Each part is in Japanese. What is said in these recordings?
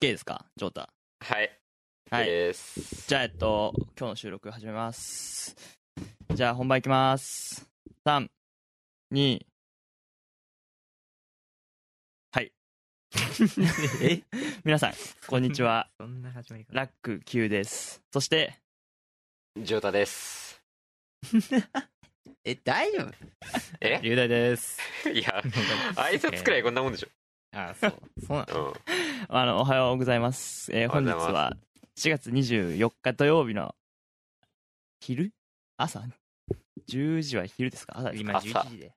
ですか？ジョータ。はい。はい。です。じゃあえっと今日の収録始めます。じゃあ本番いきます。32はい。え？皆さんこんにちは。そんな始まり方。ラック Q です。そしてジョータです。え大丈夫？え？龍大です。いや、挨拶くらいこんなもんでしょ。あそう。そうなの？うん。あのおはようございます、えー本日は4月24日土曜日の昼？朝？10時は昼ですか？朝ですか今朝。11時で。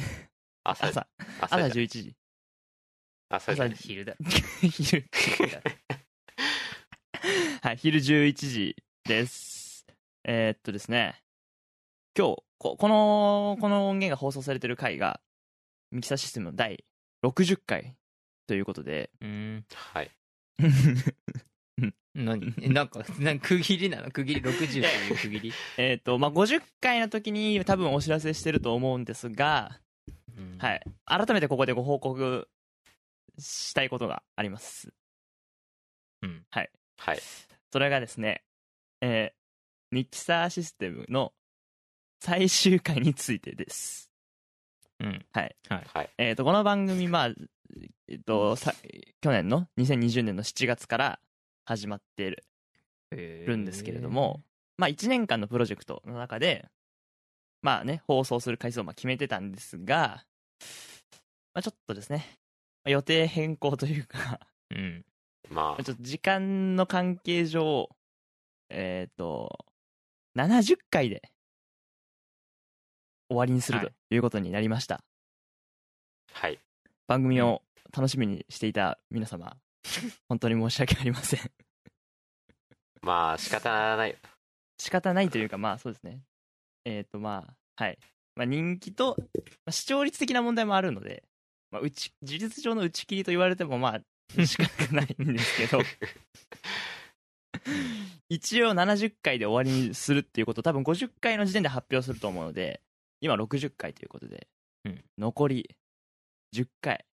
朝、朝朝朝じゃない11時。朝昼だ。昼。はい昼11時です。えーっとですね。今日ここのこの音源が放送されてる回がミキサーシステムの第60回ということで。うん。はい。何？えなんか なんか区切りなの？区切り？60っていう 区切り？えーっとまあ50回の時に多分お知らせしてると思うんですが、うん。はい。改めてここでご報告したいことがあります。うん。はい。それがですね、えーミキサーシステムの最終回についてです。うん。はい。はい。えっ、と、この番組、まあ、えっ、と、さ去年の2020年の7月から始まっているるんですけれども、まあ、1年間のプロジェクトの中で、まあね、放送する回数をまあ決めてたんですが、まあ、ちょっとですね、予定変更というか、うんまちょっと時間の関係上、えっ、と、70回で終わりにするとはいいうことになりました。あ、はい。番組を楽しみにしていた皆様、本当に申し訳ありません。まあ、仕方ない。仕方ないというか、まあそうですね。えっ、と、まあ、はい。まあ、人気と、まあ視聴率的な問題もあるので、まあ、うち事実上の打ち切りと言われても、まあ、仕方ないんですけど、一応70回で終わりにするっていうことを多分50回の時点で発表すると思うので、今60回ということで、うん残り10回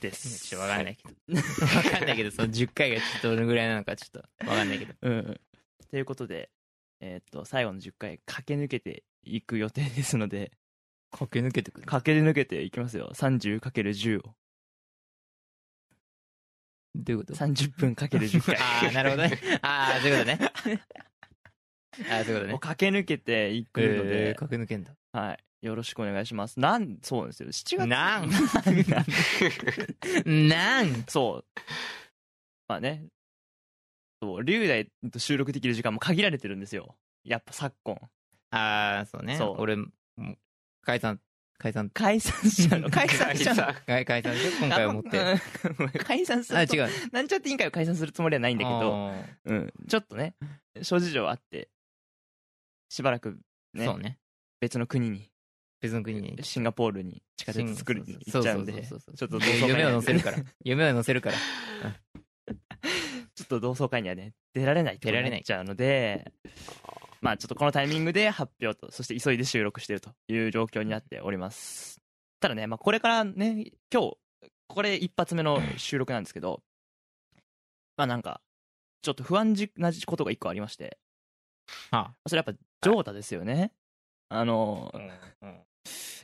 でちす。ょっとわかんないけどわかんないけどその10回がちょっとどのぐらいなのかちょっとわかんないけど うんうん。ということで、えーっと、最後の10回駆け抜けていく予定ですので、駆け抜けてくる駆け抜けていきますよ。30×10 を。どういうこと？30分かける10回。ああなるほどねああそういうことね ああそういうことをね駆け抜けていくのえでー、駆け抜けんだはい。よろしくお願いします。なん、そうなんですよ。7月。なん。なん。そう。まあね。そう、龍大と収録できる時間も限られてるんですよ。やっぱ昨今。ああそうね。そう。俺も解散解散。解散しちゃうの？解散しちゃうの？解解散して今回をもって。解散すると違う。なんちゃって委員会を解散するつもりはないんだけど、うん、ちょっとね、諸事情あって、しばらくね、そうね。別の国に、別の国にシンガポールに地下鉄作りに行っちゃうんで、ちょっと同窓会に夢をは乗せるから。夢を乗せるから。ちょっと同窓会にはね、出られないってことになっちゃうので、まあちょっとこのタイミングで発表と、そして急いで収録しているという状況になっております。ただね、まあこれからね、今日、これ一発目の収録なんですけど、まあなんか、ちょっと不安なことが一個ありまして、はそれやっぱ、ジョータですよね。あの、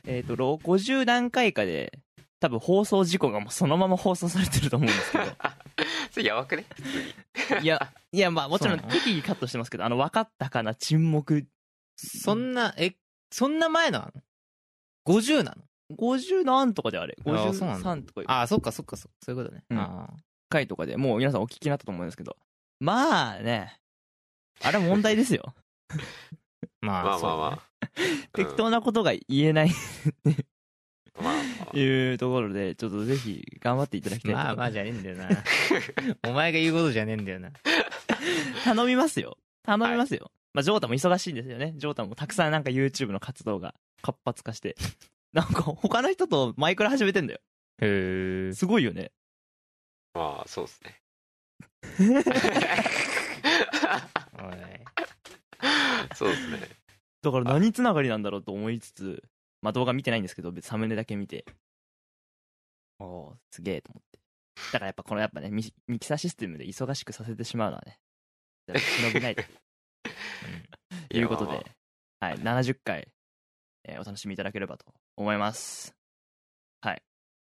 えっ、と、ろ50何回かで、多分放送事故がもうそのまま放送されてると思うんですけど、それやばくね？いや、いや、まあもちろん適宜カットしてますけど、あの、分かったかな沈黙。そんなえそんな前なの？50なの？50何とかであれ？あーそうなんだ。53とかああそっかそっかそっか。そういうことね。うん。あ回とかでもう皆さんお聞きになったと思うんですけど、まあね、あれは問題ですよ。ー まあまあまあまあ。適当なことが言えないうんまあまいうところで、ちょっとぜひ頑張っていただきたいとまあまあじゃねえんだよなお前が言うことじゃねえんだよな 頼みますよ。頼みますよ。まあ、ジョータも忙しいんですよね。ジョータもたくさんなんか YouTube の活動が活発化して。なんか他の人とマイクラ始めてんだよ。へえすごいよね。あ。まあ、そうですね。おいそうですね。だから何つながりなんだろうと思いつつ、まあ動画見てないんですけど、サムネだけ見て。おー、すげえと思って。だからやっぱこのやっぱねミミキサーシステムで忙しくさせてしまうのはね忍びないということで、やまあはい、70回、えーお楽しみいただければと思います。はい。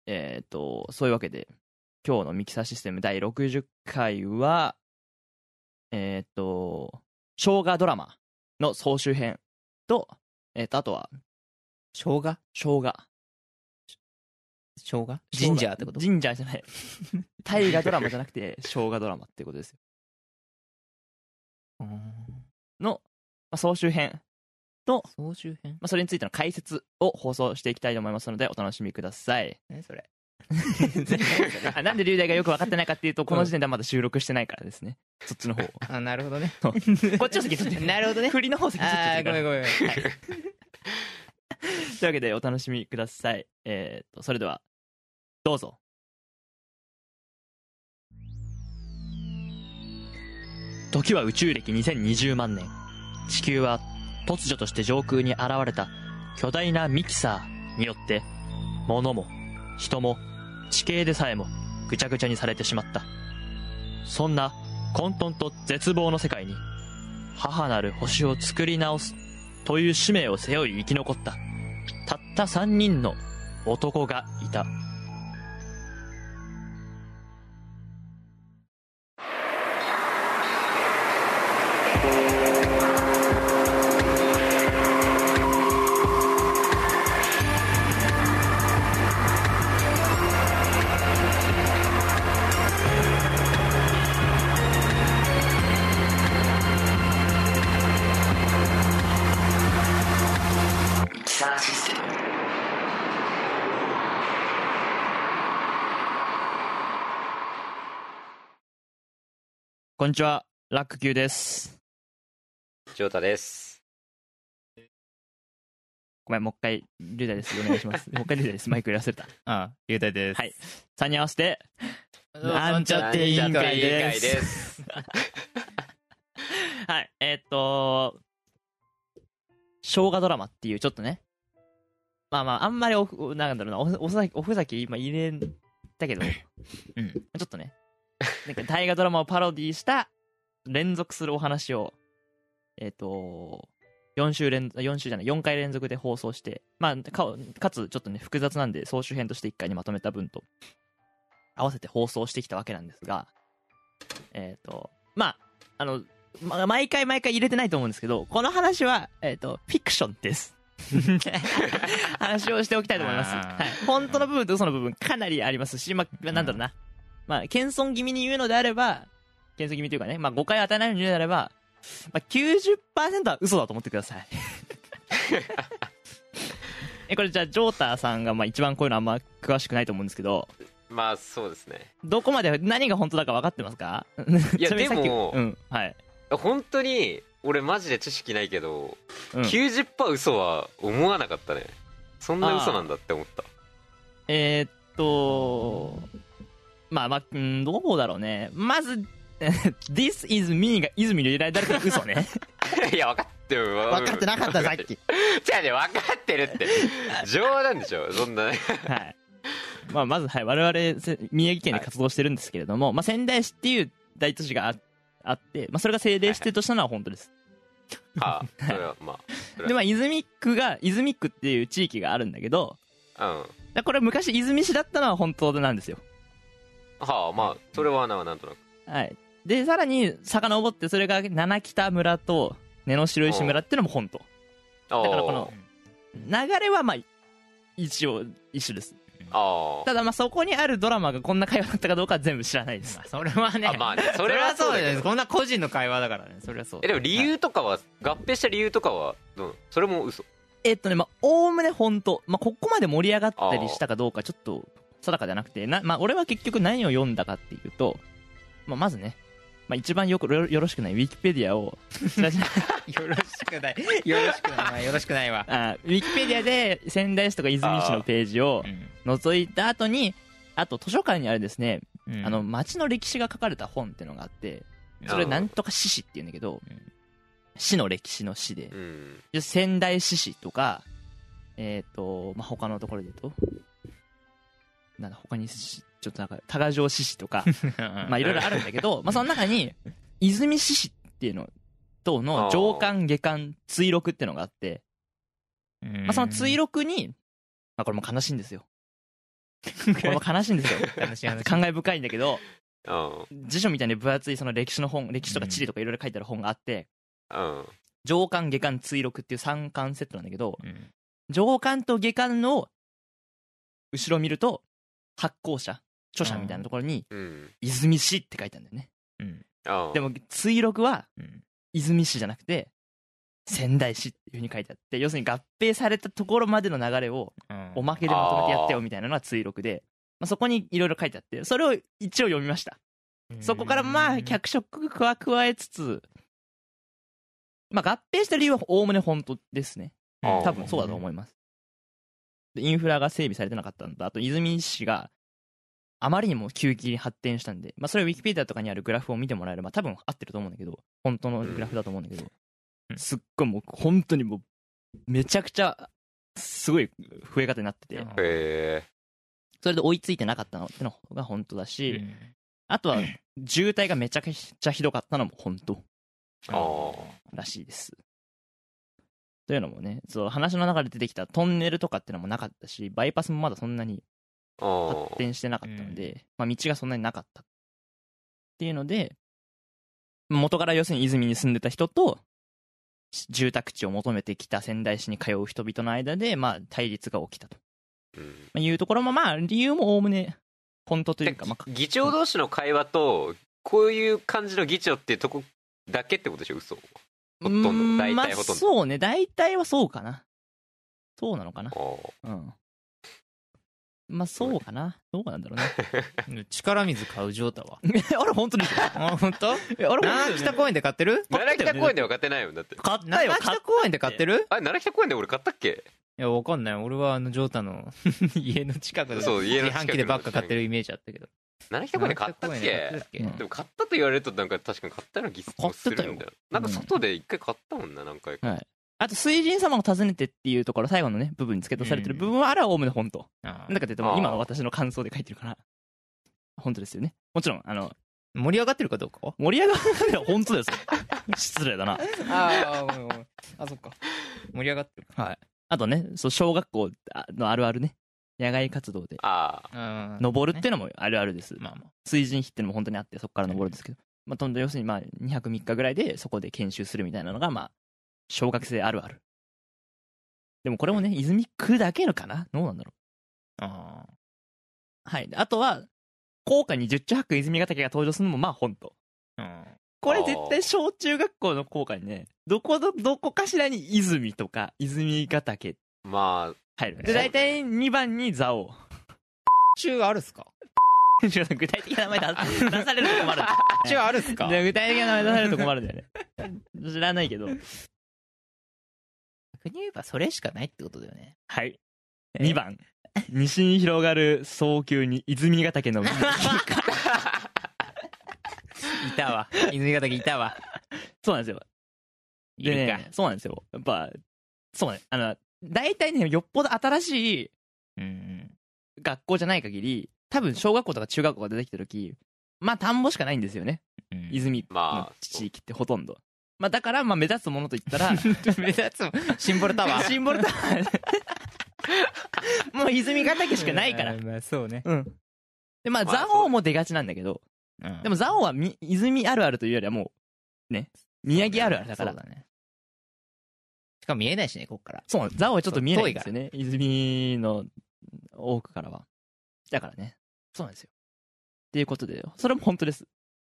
えっ、と、そういうわけで、今日のミキサーシステム第60回は、えっ、と、生姜ドラマの総集編と、えっ、と、あとは、生姜？生姜。生姜？ジンジャーってこと？ジンジャーじゃない。大河ドラマじゃなくて、生姜ドラマってことですよ。うんの、まあ、総集編と、総集編？まあ、それについての解説を放送していきたいと思いますので、お楽しみください。何それ？あ なんで龍大がよく分かってないかっていうと、この時点ではまだ収録してないからですね。そっちの方を。あなるほどねこっちを先に取って。なるほどね 振りの方先に取ってあーごめんごめんはい。というわけで、お楽しみください。えーっと、それでは、どうぞ。時は宇宙歴2020万年。地球は突如として上空に現れた巨大なミキサーによって、物も人も地形でさえもぐちゃぐちゃにされてしまった。そんな混沌と絶望の世界に、母なる星を作り直すという使命を背負い生き残った、たった三人の男がいた。こんにちは、ラック Q です。ジョータです。ごめん、もう一回、リュウダイです。お願いします。もう一回リュウダイです。マイクやらせた。あ龍太ですはい3人合わせて、なんちゃって委員会委員会ですです。はい、えーっと、生姜ドラマっていうちょっとね、まあまあ、あんまりおふ、なんだろうな、おおふざけ、おふざけ今入れたけど、うん、ちょっとね、なんか大河ドラマをパロディした連続するお話を、えーっと、4週連、4週じゃない、4回連続で放送して、まあ、かかつちょっとね、複雑なんで、総集編として1回にまとめた分と、合わせて放送してきたわけなんですが、えっ、と、まあ、あの、ま、毎回毎回入れてないと思うんですけど、この話は、えっ、と、フィクションです。話をしておきたいと思います。はい。本当の部分と嘘の部分かなりありますし、まあ、なんだろうな。まあ、謙遜気味に言うのであれば、謙遜気味というかね、まあ、誤解を与えないように言うのであれば、まあ、90%は嘘だと思ってください。え、これじゃあ、ジョーターさんが、まあ、一番こういうのあんま詳しくないと思うんですけど、まあそうですね。どこまで何が本当だか分かってますか？いや でもうん、はい。本当に俺マジで知識ないけど、うん、90%嘘は思わなかったね。そんな嘘なんだって思った。えーっと、まあまあ、うんどうだろうね。まず、This is me が泉に入れられたら嘘ね。いや分かってる分かってなかったさっき じゃあね分かってるって冗談でしょそんなねはい。まあまず、はい、我々、せ宮城県で活動してるんですけれども、まあ仙台市っていう大都市がああって、まあそれが政令指定としたのは本当です。ああそれはまあで、まあ泉区が、泉区っていう地域があるんだけど、うんだこれ昔泉市だったのは本当なんですよ。はあまあそれはななんとなく。はい。で、さらに、遡って、それが七北村と、根の白石村っていうのも本当。あだからこの流れはまあ、一応一緒です。ああただまあそこにあるドラマがこんな会話だったかどうかは全部知らないです。ま。あそれはね。あまあねそそれれははそううだよそだけど。こんな個人の会話だからね。それはそう。えでも理由とかは合併した理由とかはそれも嘘。えっとね、まあ、おおむね本当。まあ、ここまで盛り上がったりしたかどうかちょっと定かじゃなくて、な、まあ、俺は結局何を読んだかっていうと、まあ、まずね、まあ、一番よくよよろしくないウィキペディアを、よろしくない。よろしくない。まあよろしくないわ。あウィキペディアで仙台市とか泉市のページを覗いた後に、あと図書館にあるですね、うん。あの、町の歴史が書かれた本っていうのがあって、それなんとか史史って言うんだけどうん、市の歴史の史で。う、ん。で仙台市史とか、えっ、と、まあ、他のところで言うと、なんだ、他にしちちょっとなんか多賀城市市とか まあいろいろあるんだけど、まあその中に、泉市市っていうのとの上巻下巻追録っていうのがあって、まあその追録に、まあこれも悲しいんですよ。これも悲しいんですよ。悲しい話。感慨深いんだけど、うん。辞書みたいに分厚いその歴史の本、歴史とか地理とかいろいろ書いてある本があって、うん。上巻下巻追録っていう3巻セットなんだけど、うん。上巻と下巻の後ろ見ると、発行者、著者みたいなところに、うん。泉市って書いてあるんだよね。うん。あでも、追録は、うん。泉市じゃなくて、仙台市っていう風に書いてあって、要するに合併されたところまでの流れを、おまけでまとめてやってよみたいなのが追録で、まあ、そこにいろいろ書いてあって、それを一応読みました。そこからまあ、脚色は加えつつ、まあ合併した理由はおおむね本当ですね。多分そうだと思います。でインフラが整備されてなかったのと、あと泉市があまりにも急激に発展したんで、まあそれはウィキペディアとかにあるグラフを見てもらえれば多分合ってると思うんだけど、本当のグラフだと思うんだけど、うん。すっごいもう本当にもう、めちゃくちゃ、すごい増え方になってて、それで追いついてなかったのってのが本当だし、あとは渋滞がめちゃくちゃひどかったのも本当あらしいです。というのもね、そう話の中で出てきたトンネルとかってのもなかったし、バイパスもまだそんなにあ発展してなかったので、まあ、道がそんなになかったっていうので元から要するに泉に住んでた人と住宅地を求めてきた仙台市に通う人々の間で、まあ、対立が起きたと。うん。いうところもまあ理由もおおむね本当というか、まあ、議長同士の会話とこういう感じの議長っていうとこだけってことでしょ嘘ほとんど大体ほとんど。そうね。大体はそうかな。そうなのかな。うん。まあそうかな。どうなんだろうね。力水買うジョータは。あれ本当ですよあ本当？えあれ七本当北公園で買ってる？奈良北公園では買ってないよだって。買ったよ。七買っ北公園で？買ってる。あれ奈良北公園で俺買ったっけ？いやわかんない。俺はあのジョータの 家の近くでそう家の近く自販機でばっか買ってるイメージあったけど奈良北公園で買ったっけ？でも買ったと言われるとなんか確かに買ったような気もするんだよ買ってたよな。んか外で一回買ったもんな何回か。はいあと水神様を訪ねてっていうところ最後のね部分に付け足されてる部分はあれはおおむね本当あなんだかというとあー今の私の感想で書いてるから。本当ですよね。もちろんあの盛り上がってるかどうか？は盛り上がるのは本当ですよ。失礼だな。あああそっか。盛り上がってる。はい。あとねそう小学校のあるあるね野外活動で。ああか登るっていうのもあるあるです、まあまあ。水神碑っていうのも本当にあってそこから登るんですけど、まあ、とんど要するにまあ2泊3日ぐらいでそこで研修するみたいなのがまあ小学生あるある。でもこれもね泉区だけのかな？どうなんだろあうはい。であとは校歌に十中八九泉ヶ岳が登場するのもまあ本当。あこれ絶対小中学校の校歌にねどこどどこかしらに泉とか泉ヶ岳。ま入るで大体2番に蔵王 中あるっすか？具体的な名前出出されると困る 中あるっすか？で具体的な名前出されると困るんだよね知らないけど逆に言えばそれしかないってことだよねはい。え2番。西に広がる早急に泉ヶ岳の海。いたわ泉ヶ岳いたわそうなんですよ。いるかでね、そうなんですよ。やっぱ、そうね。あの、大体ね、よっぽど新しいうん学校じゃない限り、多分小学校とか中学校が出てきた時、まあ田んぼしかないんですよね。うん泉まのあ地域ってほとんど。まあだから、まあ目立つものといったら、目立つシンボルタワーシンボルタワー。もう泉ヶ岳しかないから。まあそうねうん。で、まあ、まあ蔵王も出がちなんだけど、でも蔵王はみ泉あるあるというよりはもう、ね、宮城あるあるだから。そうだねしかも見えないしねこっからそう、蔵王はちょっと見えないんですよね。泉の多くからは。だからね。そうなんですよ。っていうことで、それも本当です。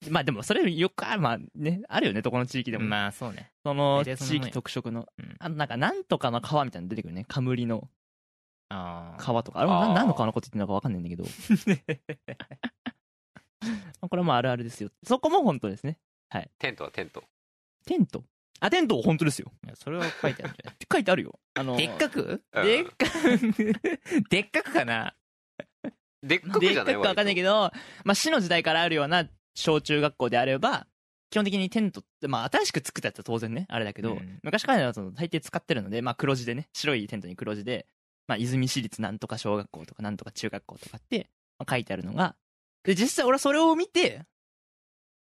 まあでも、それよくある、まあね、あるよね、どこの地域でも。まあそうねその地域特色の。うんあの、なんか、なんとかの川みたいなの出てくるね。カムリの川とか。あれも何の川のこと言ってるのかわかんないんだけど。ま あこれもあるあるですよ。そこも本当ですね。テントはテントテント？あ、テント本当ですよ。いやそれは書いてあるんじゃない？っ て書いてあるよ。あのでっかく？うん。でっかでっかくかな？でっかくでっじゃない？かくかわかんないけど、まあ、市の時代からあるような小中学校であれば、基本的にテントって、まあ、新しく作ったやつは当然ね、あれだけど、うん。昔からの大抵使ってるので、まあ、黒字でね、白いテントに黒字で、まあ、泉市立なんとか小学校とかなんとか中学校とかって書いてあるのが、で、実際俺はそれを見て、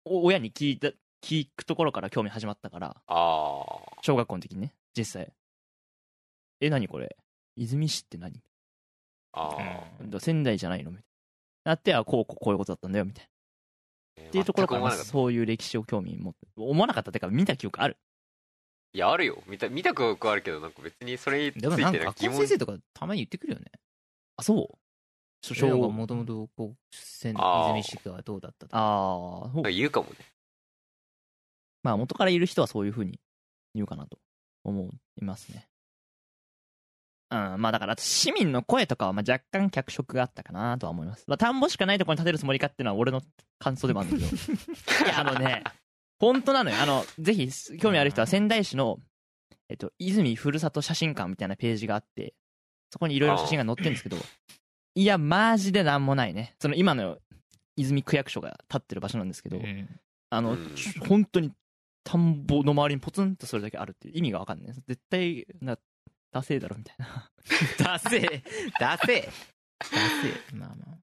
お親に聞いた、聞くところから興味始まったから、ああ小学校の時にね、実際。え、何これ？泉市って何？あうん。だ仙台じゃないの？みたいな。なって、あ、こう、こうこういうことだったんだよ、みたいな。あっていうところから、そういう歴史を興味持って、思わなかったってか、見た記憶ある？いやあるよ。見た見た記憶はあるけどなんか別にそれについでもなんての疑問か学校の先生とかたまに言ってくるよね。あ、そう？し小学小もともとこう泉あー。市がどうだったとか。ああ、そう。言うかもねまあ元からいる人はそういうふうに言うかなと思いますね。うん、まあだから市民の声とかはまあ若干脚色があったかなとは思います。まあ、田んぼしかないところに建てるつもりかっていうのは俺の感想でもあるんだけど。いや、あのね、本当なのよ。あの、ぜひ興味ある人は仙台市の、えっと、泉ふるさと写真館みたいなページがあって、そこにいろいろ写真が載ってるんですけど、いや、マジでなんもないね。その今の泉区役所が立ってる場所なんですけど、うんあの、本当に田んぼの周りにポツンとそれだけあるっていう意味がわかんない。絶対、な、ダセーだろみたいな。ダセーダセーダセーまあま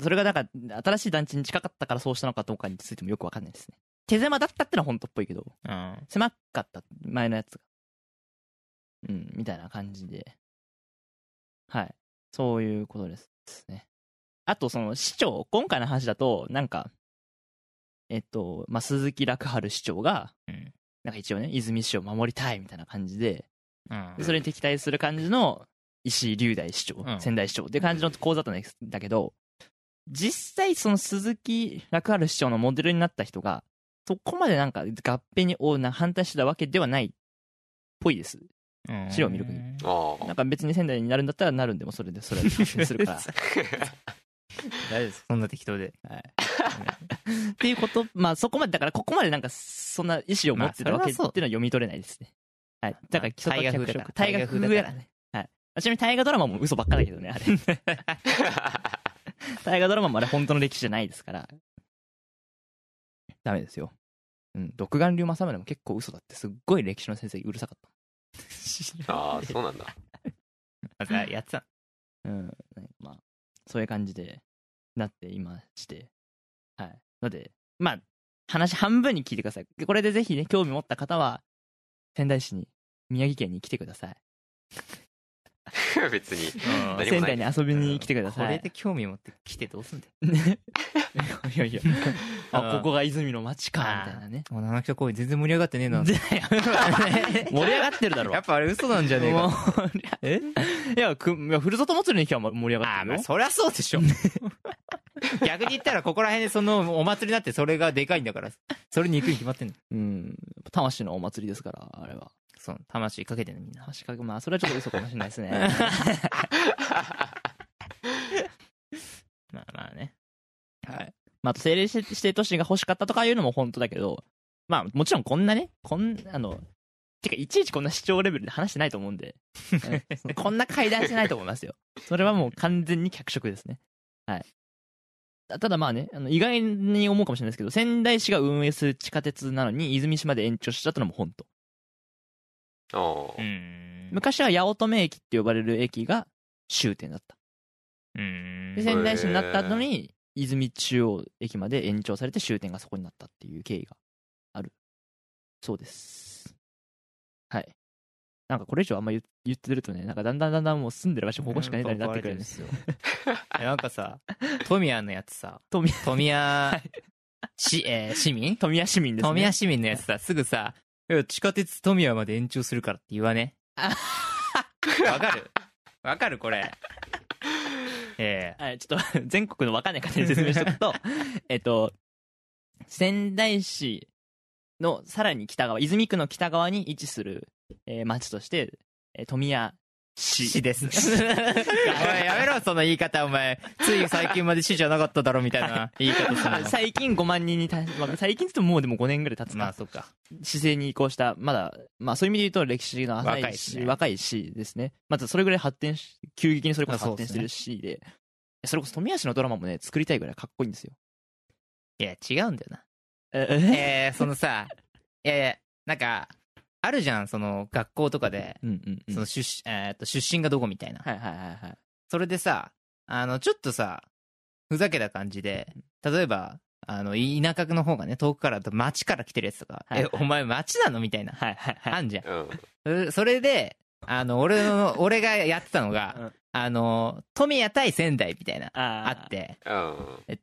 それがなんか、新しい団地に近かったからそうしたのかどうかについてもよくわかんないですね。手狭だったってのは本当っぽいけど、あ狭かった、前のやつが。うん、みたいな感じで。はい。そういうことですね。あと、その、市長、今回の話だと、なんか、えっと、まあ、鈴木楽春市長が、うん。なんか一応ね、泉市を守りたいみたいな感じで、うん。でそれに敵対する感じの石井龍大市長、うん。仙台市長っていう感じの構図だったんだけど、実際その鈴木楽春市長のモデルになった人が、そこまでなんか合併におな反対してたわけではないっぽいです。うん。資料を見る限り。なんか別に仙台になるんだったらなるんでもそれでそれで発信するから。大丈夫ですそんな適当ではい、っていうこと、まあそこまで、だからここまでなんかそんな意思を持ってたわけっていうのは読み取れないですね。はい。だから基礎大河風だから大河風だからね。はい。ちなみに大河ドラマも嘘ばっかだけどね、あれ。大河ドラマもあれ本当の歴史じゃないですから。ダメですよ。うん。独眼竜政宗も結構嘘だってすっごい歴史の先生うるさかっああそうなんだやってたた。うん。ねまあ、そういう感じでなっていまして。はい。ので、まあ、話半分に聞いてください。でこれでぜひね、興味持った方は、仙台市に、宮城県に来てください。別にうん何も仙台に遊びに来てくだこさい。れで興味持って来てどうすんだよね。いやいや、あ、うんここが泉の町か、みたいなね。もう七北公園全然盛り上がってねえな 盛り上がってるだろ。やっぱあれ嘘なんじゃねえかえ？いや、くいやふるさと祭りの日は盛り上がってるよ。ああまあそりゃそうでしょ逆に言ったらここら辺でそのお祭りになってそれがでかいんだからそれに行くに決まってんのうん。魂のお祭りですから、あれは。そう魂かけてんのみんな確かに、まあ、それはちょっと嘘かもしれないですね。まあまあねはい。まあ、あと政令指定都市が欲しかったとかいうのも本当だけど、まあ、もちろんこんなね、こん、あの、てか、いちいちこんな視聴レベルで話してないと思うんで、うん こんな会談してないと思いますよ。それはもう完全に脚色ですね。はい。たただまあね、あの意外に思うかもしれないですけど、仙台市が運営する地下鉄なのに、泉市まで延長しちゃったのも本当。昔は八乙女駅って呼ばれる駅が終点だった。うんで、仙台市になった後に、泉中央駅まで延長されて終点がそこになったっていう経緯がある。そうです。はい。なんかこれ以上あんま言言ってるとね、なんかだんだんだんだんもう住んでる場所ここしかねえなになってくるんですよ。なんかさ富谷のやつさ富富谷し、えー市民？富谷市民ですね。富谷市民のやつさすぐさ地下鉄富谷まで延長するからって言わね。あわかる？わかるこれ。ええ。はい、ちょっと 全国のわかんない方に説明しておくと、えっと、仙台市のさらに北側、泉区の北側に位置する、えー町として、えー富谷市。市です。おい、やめろ、その言い方、お前。つい最近まで市じゃなかっただろ、みたいな 言い方するの。最近5万人にまあ、最近って言ってももうでも5年ぐらい経つか、まあ、そっか。市政に移行した、まだ、まあそういう意味で言うと歴史の浅いし、若いしね若い市ですね。まずそれぐらい発展し、急激にそれこそ発展してる市で、それこそ富谷市のドラマもね、作りたいぐらいかっこいいんですよ。いや、違うんだよな。え？えー、そのさ、いやいや、なんか、あるじゃん、その、学校とかで、うんうんうん。その出身、えーっと、出身がどこみたいな。はいはいはいはい。それでさ、あの、ちょっとさ、ふざけた感じで、例えば、あの、い田舎の方がね、遠くからだと町から来てるやつとか、はいえ、お前町なのみたいな、はいはいはい。あんじゃん。うん。そそれで、あの、俺の、俺がやってたのが、うん。あの、富谷対仙台みたいな、ああって、うん。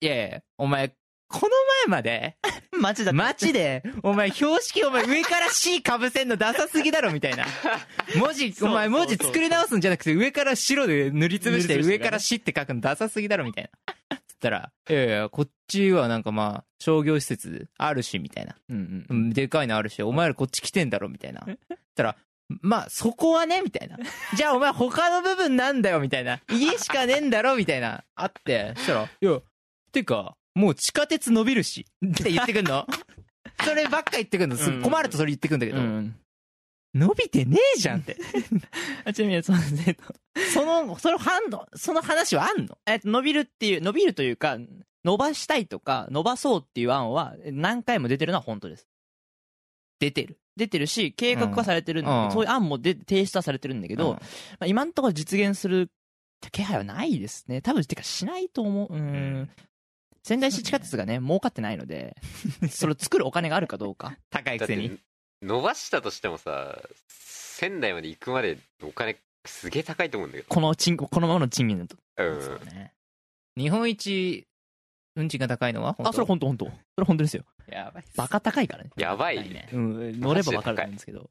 いやいや、お前、この前まで、街だ街で、お前、標識お前上から C かぶせんのダサすぎだろみたいな。文字、お前文字作り直すんじゃなくて上から白で塗りつぶして上から C って書くのダサすぎだろみたいな。つったら、いやいや、こっちはなんかまあ、商業施設あるし、みたいな。うんうんうんでかいのあるし、お前らこっち来てんだろみたいな。つったら、まあ、そこはねみたいな。じゃあお前他の部分なんだよみたいな。家しかねえんだろみたいな。あって、そしたら、いや、てか、もう地下鉄伸びるし。って言ってくんの？そればっか言ってくんの。すうん困るとそれ言ってくんだけど、うん伸びてねえじゃんって。あちなみにその、えっとその、その反応、その話はあんの？えっと、伸びるっていう、伸びるというか、伸ばしたいとか、伸ばそうっていう案は何回も出てるのは本当です。出てる。出てるし、計画はされてるんだけど、うんそういう案もで提出はされてるんだけど、まあ、今のところ実現する気配はないですね。多分、てかしないと思う。うーん。仙台市地下鉄がね、儲かってないので、それを作るお金があるかどうか。高いくせに。伸ばしたとしてもさ仙台まで行くまでお金すげえ高いと思うんだけこの賃、このままの賃金だと。どうんそうね。日本一、運賃が高いのは本当？あ、それ本当本当。それ本当ですよ。やばい。バカ高いからね。やばい高ね。うん、乗ればわかると思うんですけど。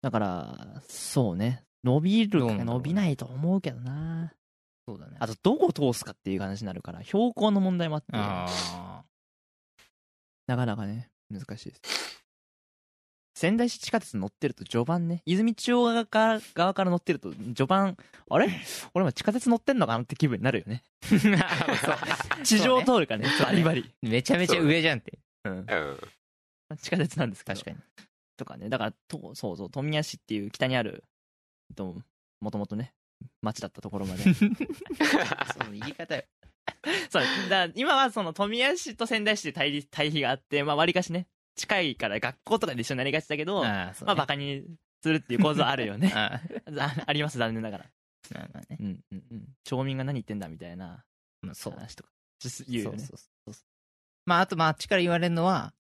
だから、そうね。伸びる伸びないと思うけどな。そうだね。あと、どこを通すかっていう話になるから、標高の問題もあって、あなかなかね、難しいです。仙台市地下鉄乗ってると序盤ね、泉中央側から側から乗ってると序盤、あれ？俺も地下鉄乗ってんのかなって気分になるよね。ー 地上を通るからねバリバリ。めちゃめちゃ上じゃんって。うん。うん地下鉄なんですけど。確かに。とかね、だから、とそうそう、富谷市っていう北にある、ともともとね、町だったところまで。その言い方よ。そう、だ今はその富谷市と仙台市で対立対比があって、まあ割かしね、近いから学校とかで一緒になりがちだけど、ああ、そうまあねバカにするっていう構図はあるよね。ああ あります、残念ながら。あまあまあね。うんうんうん。町民が何言ってんだみたいなまあそう。話とか、言うよね。そうそうそうまあ、あと、まあ、あっちから言われるのは、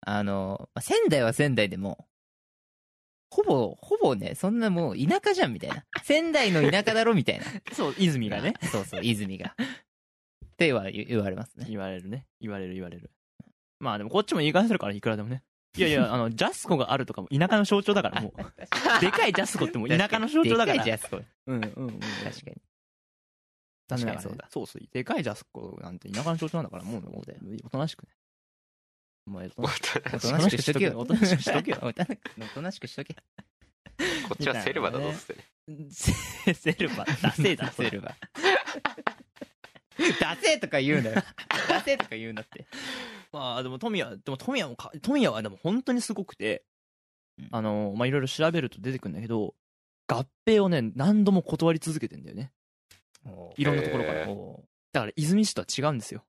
あの、まあ仙台は仙台でも、ほぼ、ほぼね、そんなもう田舎じゃんみたいな。仙台の田舎だろみたいな。そう、泉がね、そうそう、泉が。っては言言われますね。言われるね。言われる言われる。まあでもこっちも言い返せるからいくらでもね。いやいや、あの、ジャスコがあるとかも田舎の象徴だからもう。でかいジャスコってもう田舎の象徴だから。でかいジャスコ。うんうんうん。確かに。確かにそうだそうそう。でかいジャスコなんて田舎の象徴なんだから、もう、おとなしくね。お前、おとおなしおとなしくしとけよ。おとなしくしとけよおとなしくしとけ。こっちはセルバだぞっつってねく。セ セルバ、ダセーだ ろ。セルバ。ダセーとか言うなよ。ダセーとか言うなって。まあでも富谷、でも富谷もか、富谷はでも本当にすごくてうん、あの、まあいろいろ調べると出てくるんだけど、合併をね、何度も断り続けてんだよね。いろんなところから。だから泉市とは違うんですよ。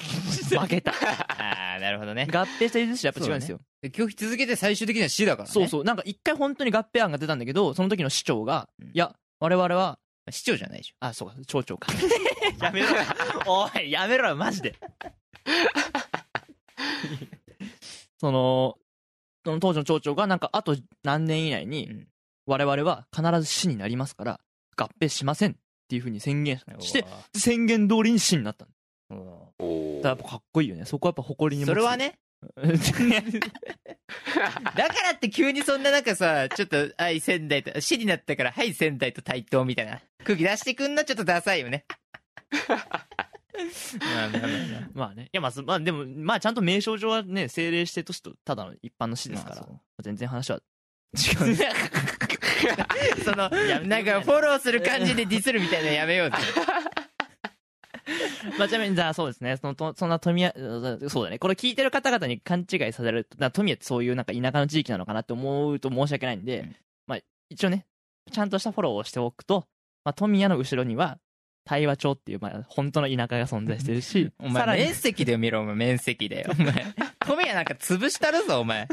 負けた。ああ、なるほどね。合併した泉市はやっぱ違うんですよ。で拒否続けて最終的には死だからね。そうそう。なんか一回本当に合併案が出たんだけど、その時の市長が、うんいや、我々は、市長じゃないでしょ。あ、そうか、町長か。やめろよ。おい、やめろよ、マジで。その、その当時の町長が、なんか、あと何年以内に、うん我々は必ず市になりますから、合併しませんっていうふうに宣言して、宣言通りに市になったうわうわおだからやっぱかっこいいよね。そこはやっぱ誇りにそれは。ね、だからって急にそんななんかさ、ちょっと、はい、仙台と、市になったから、はい、仙台と対等みたいな空気出してくんのちょっとダサいよね。まあまあね。いや、まあ、そまあ、でも、まあ、ちゃんと名称上はね、政令指定都市とただの一般の市ですから、まあ全然話は違う。そのや、なんかフォローする感じでディスるみたいなのやめようぜ。まあ、ちなみに、じゃあそうですね。そのと、そんな富谷、そうだね。これ聞いてる方々に勘違いさせる。富谷ってそういうなんか田舎の地域なのかなって思うと申し訳ないんで、うん。まあ、一応ね、ちゃんとしたフォローをしておくと、まあ、富谷の後ろには、大和町っていう、まあ、本当の田舎が存在してるし、お前、面、積で見ろ、お前、面積で。お前、富谷なんか潰したるぞ、お前。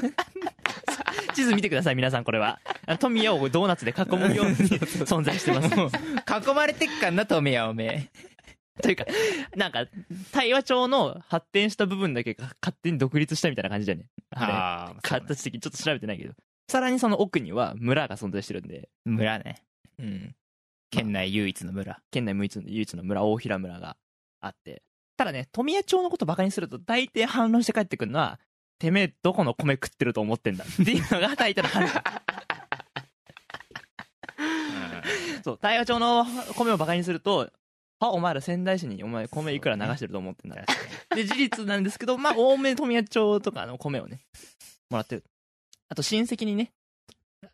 地図見てください皆さんこれは。富谷をドーナツで囲むように存在してます。囲まれてっかんな富谷おめえというかなんか対話町の発展した部分だけが勝手に独立したみたいな感じだよね。あれ。ああ形的にちょっと調べてないけど。さらにその奥には村が存在してるんで、村ね。うん、県内唯一の村。県内唯一の唯一の村大平村があって。ただね富谷町のことバカにすると大抵反論して帰ってくるのはてめえどこの米食ってると思ってんだ。っていうのが大抵の反論。そう対話町の米をバカにするとあお前ら仙台市にお前米いくら流してると思ってんだで事実なんですけどまあ多めに富谷町とかの米をねもらってる。あと親戚にね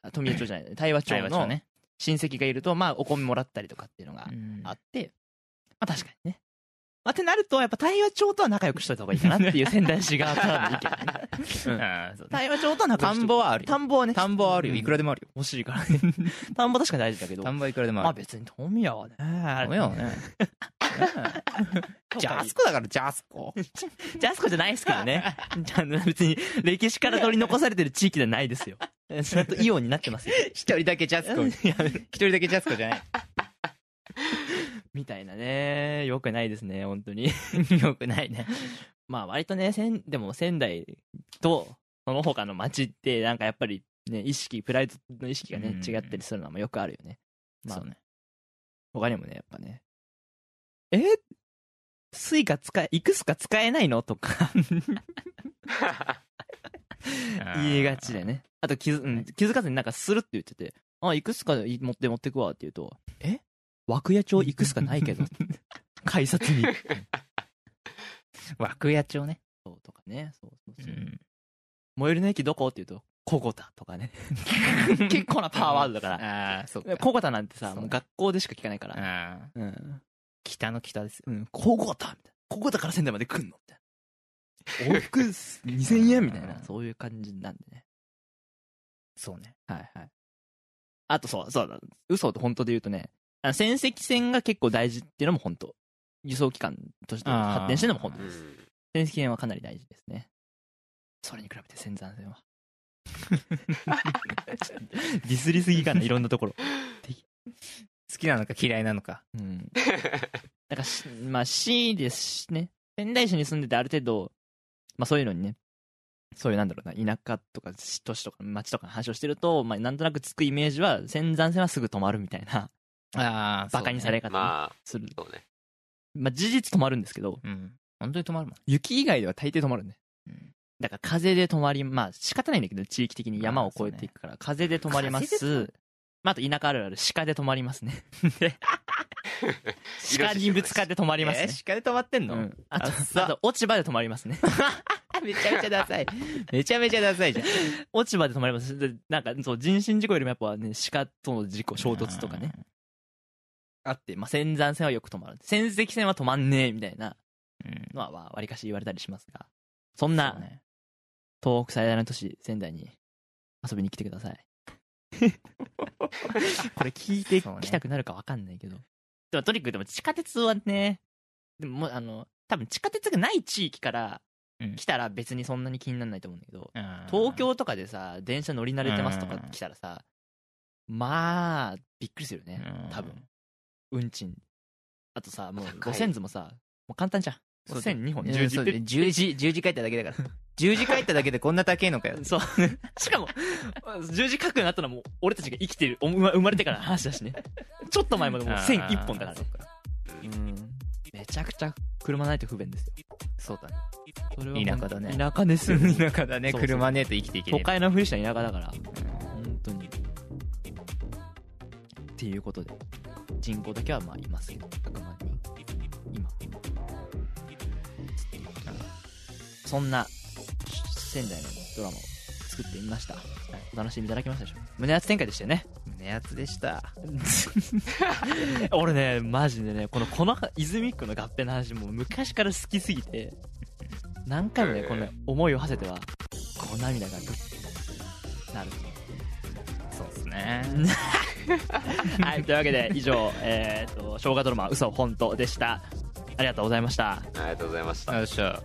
あ富谷町じゃない 対話町の親戚がいるとまあお米もらったりとかっていうのがうんあって、まあ確かにね。まあ、ってなると、やっぱ対話町とは仲良くしといた方がいいかなっていう仙台市側からの意見ね。うん。対話町とは仲良田くしとんぼはあるよ。田んぼはね、田んぼはあるよ。いくらでもあるよ。欲しいからね。田んぼは確かに大事だけど、ま田んぼはいくらでもあある別に富谷はね、ダメよね。ジャスコだからジャスコ。ジャスコじゃないですけどね。別に歴史から取り残されてる地域ではないですよ。ちゃんとイオンになってますよ。一人だけジャスコ。一人だけジャスコじゃないみたいなね。よくないですね、本当に。よくないね。まあ割とね、でも仙台とその他の町ってなんかやっぱりね、意識、プライドの意識がね、うん違ったりするのもよくあるよね。まあそうね。他にもね、やっぱね、え？スイカ使え、イクスカ使えないの？とか。言いがちでね。あと気づ,、うん、気づかずになんかするって言ってて、あ、イクスカ持って持ってくわって言うと、え？涌谷町イクスカないけど。改札に。涌谷町ねそうとかね。そうそうそう。うん最寄りの駅どこ？って言うと、コゴタとかね。結構なパワーワードだから。ああそうかコゴタなんてさ、ねもう学校でしか聞かないから。ああうん。北の北ですようん、コゴタみたいな。コゴタから仙台まで来んのみたいな。往復2000円みたいなう。んそういう感じなんでね。そうねはいはい。あとそう、そうだ。嘘と本当で言うとね、あの仙石線が結構大事っていうのも本当。輸送機関として発展してるのも本当です。うん仙石線はかなり大事ですね。それに比べて仙山線は。ディスりすぎかな、いろんなところ。好きなのか嫌いなのかうん。なんかし、まあ、市ですしね。仙台市に住んでてある程度、まあそういうのにね、そういうなんだろうな、田舎とか都市とか町とかの話をしてると、まあなんとなくつくイメージは、仙山線はすぐ止まるみたいな、ああバカにされ方ね。まあする。そうね。まあ事実止まるんですけど、うん。本当に止まるもん。雪以外では大抵止まるね。うん。だから風で止まり、まあ仕方ないんだけど、地域的に山を越えていくから、風で止まります。まああと田舎あるある。鹿で止まりますね。で鹿にぶつかって止まりますね。え。鹿で止まってんの、うん、あとあと落ち葉で止まりますね。めちゃめちゃダサい。めちゃめちゃダサいじゃん。落ち葉で止まります。でなんかそう人身事故よりもやっぱね鹿との事故衝突とかねあって、まあ、仙山線はよく止まる。仙石線は止まんねえみたいなうん。のはわりかし言われたりしますがそんな東北最大の都市仙台に遊びに来てください。これ聞いてきたくなるかわかんないけど、でもとにかくでも地下鉄はねでもあの多分地下鉄がない地域からうん。来たら別にそんなに気にならないと思うんだけど、うん東京とかでさ電車乗り慣れてますとか来たらさまあびっくりするよね。うん。多分運賃あとさもう高い。路線図もさもう簡単じゃん。そう線2本。うん10時ペッそう10時10時帰っただけだから。10時帰っただけでこんな高いのかよ そう。しかも 10時書くようになったのはもう俺たちが生きてるお生ま生まれてからの話だしね。ちょっと前までもう線1本だからね。うん。めちゃくちゃ車ないと不便ですよ。そうだね。それは田舎だね。田舎ですよ。田舎だね。そうそう車ねえと生きていけね都会のふりした田舎だから本当にっていう。ことで人口だけはまあいますけど100万人。今。そんな仙台のドラマを作ってみました、お楽しみいただけましたでしょう？か胸熱展開でしたよね。胸熱でした。俺ねマジでねこのこの泉区の合併の話もう昔から好きすぎて何回もねこの思いを馳せてはこう涙がグッてなる。そうですね はい、というわけで以上、えー、と、生姜ドラマ、嘘本当でした。ありがとうございました。ありがとうございましたよっしゃ